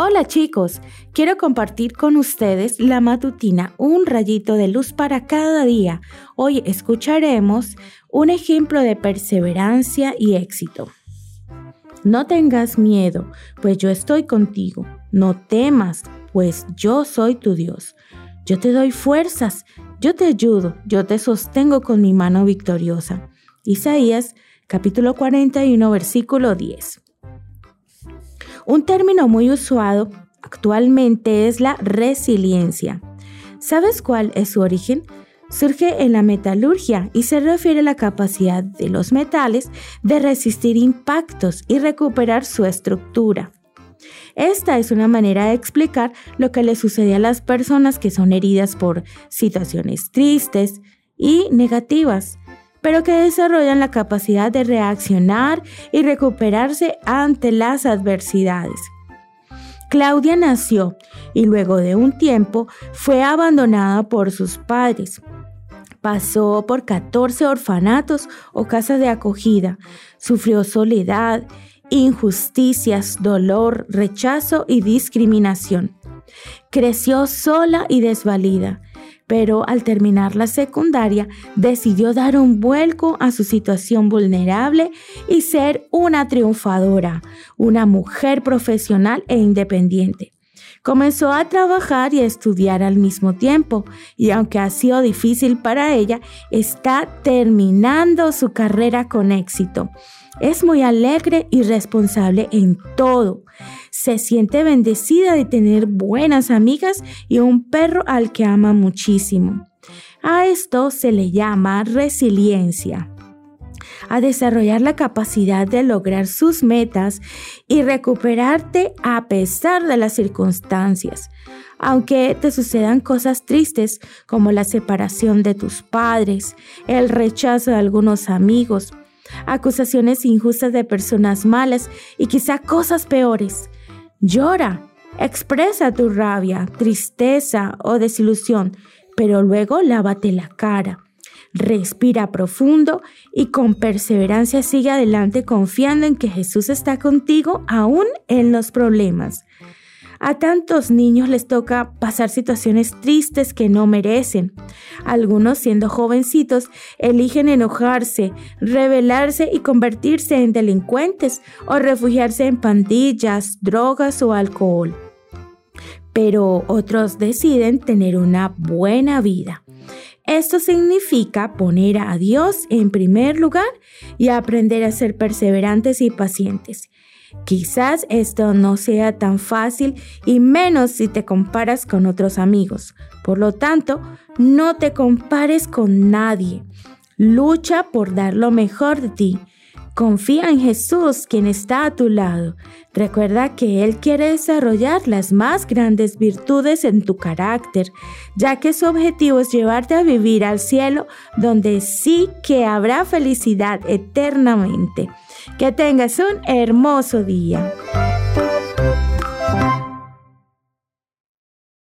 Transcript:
Hola chicos, quiero compartir con ustedes la matutina Un rayito de luz para cada día. Hoy escucharemos un ejemplo de perseverancia y éxito. No tengas miedo, pues yo estoy contigo. No temas, pues yo soy tu Dios. Yo te doy fuerzas, yo te ayudo, yo te sostengo con mi mano victoriosa. Isaías capítulo 41 versículo 10. Un término muy usado actualmente es la resiliencia. ¿Sabes cuál es su origen? Surge en la metalurgia y se refiere a la capacidad de los metales de resistir impactos y recuperar su estructura. Esta es una manera de explicar lo que le sucede a las personas que son heridas por situaciones tristes y negativas pero que desarrollan la capacidad de reaccionar y recuperarse ante las adversidades. Claudia nació y luego de un tiempo fue abandonada por sus padres. Pasó por 14 orfanatos o casas de acogida, sufrió soledad, injusticias, dolor, rechazo y discriminación. Creció sola y desvalida pero al terminar la secundaria decidió dar un vuelco a su situación vulnerable y ser una triunfadora, una mujer profesional e independiente. Comenzó a trabajar y a estudiar al mismo tiempo y aunque ha sido difícil para ella, está terminando su carrera con éxito. Es muy alegre y responsable en todo. Se siente bendecida de tener buenas amigas y un perro al que ama muchísimo. A esto se le llama resiliencia a desarrollar la capacidad de lograr sus metas y recuperarte a pesar de las circunstancias. Aunque te sucedan cosas tristes como la separación de tus padres, el rechazo de algunos amigos, acusaciones injustas de personas malas y quizá cosas peores. Llora, expresa tu rabia, tristeza o desilusión, pero luego lávate la cara. Respira profundo y con perseverancia sigue adelante confiando en que Jesús está contigo aún en los problemas. A tantos niños les toca pasar situaciones tristes que no merecen. Algunos, siendo jovencitos, eligen enojarse, rebelarse y convertirse en delincuentes o refugiarse en pandillas, drogas o alcohol. Pero otros deciden tener una buena vida. Esto significa poner a Dios en primer lugar y aprender a ser perseverantes y pacientes. Quizás esto no sea tan fácil y menos si te comparas con otros amigos. Por lo tanto, no te compares con nadie. Lucha por dar lo mejor de ti. Confía en Jesús, quien está a tu lado. Recuerda que Él quiere desarrollar las más grandes virtudes en tu carácter, ya que su objetivo es llevarte a vivir al cielo, donde sí que habrá felicidad eternamente. Que tengas un hermoso día.